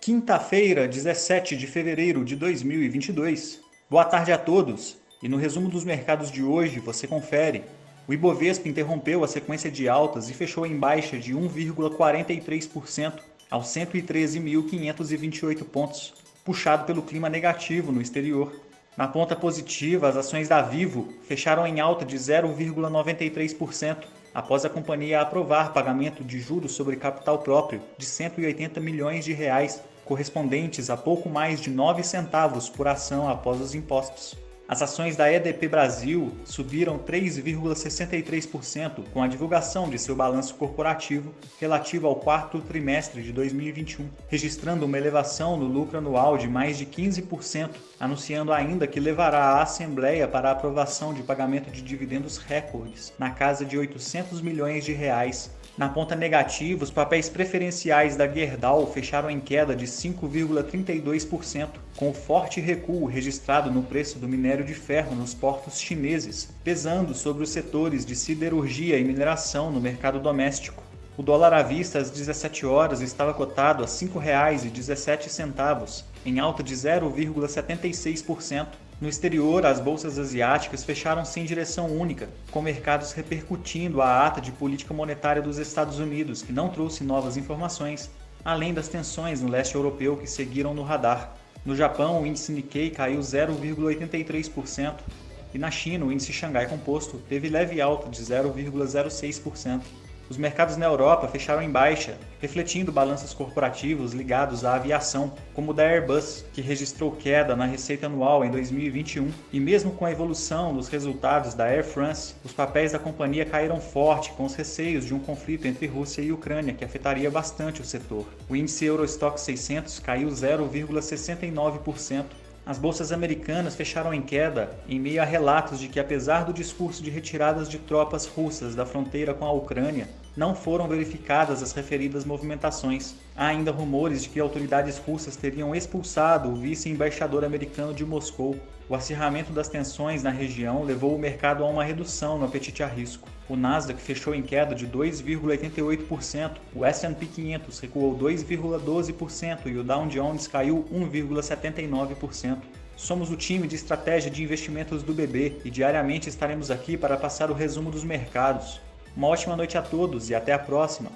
Quinta-feira, 17 de fevereiro de 2022. Boa tarde a todos. E no resumo dos mercados de hoje, você confere. O Ibovespa interrompeu a sequência de altas e fechou em baixa de 1,43% aos 113.528 pontos, puxado pelo clima negativo no exterior. Na ponta positiva, as ações da Vivo fecharam em alta de 0,93% após a companhia aprovar pagamento de juros sobre capital próprio de 180 milhões de reais, correspondentes a pouco mais de 9 centavos por ação após os impostos. As ações da EDP Brasil subiram 3,63% com a divulgação de seu balanço corporativo relativo ao quarto trimestre de 2021, registrando uma elevação no lucro anual de mais de 15%, anunciando ainda que levará à Assembleia para a aprovação de pagamento de dividendos recordes na casa de 800 milhões de reais. Na ponta negativa, os papéis preferenciais da Gerdau fecharam em queda de 5,32%, com forte recuo registrado no preço do minério de ferro nos portos chineses, pesando sobre os setores de siderurgia e mineração no mercado doméstico. O dólar à vista às 17 horas estava cotado a R$ 5,17, em alta de 0,76%. No exterior, as bolsas asiáticas fecharam sem direção única, com mercados repercutindo a ata de política monetária dos Estados Unidos, que não trouxe novas informações, além das tensões no leste europeu que seguiram no radar. No Japão, o índice Nikkei caiu 0,83% e na China, o índice Xangai Composto teve leve alta de 0,06%. Os mercados na Europa fecharam em baixa, refletindo balanços corporativos ligados à aviação, como o da Airbus, que registrou queda na receita anual em 2021, e mesmo com a evolução dos resultados da Air France, os papéis da companhia caíram forte com os receios de um conflito entre Rússia e Ucrânia que afetaria bastante o setor. O índice Eurostock 600 caiu 0,69%, as bolsas americanas fecharam em queda em meio a relatos de que, apesar do discurso de retiradas de tropas russas da fronteira com a Ucrânia, não foram verificadas as referidas movimentações. Há ainda rumores de que autoridades russas teriam expulsado o vice-embaixador americano de Moscou. O acirramento das tensões na região levou o mercado a uma redução no apetite a risco. O Nasdaq fechou em queda de 2,88%, o S&P 500 recuou 2,12% e o Dow Jones caiu 1,79%. Somos o time de estratégia de investimentos do BB e diariamente estaremos aqui para passar o resumo dos mercados. Uma ótima noite a todos e até a próxima!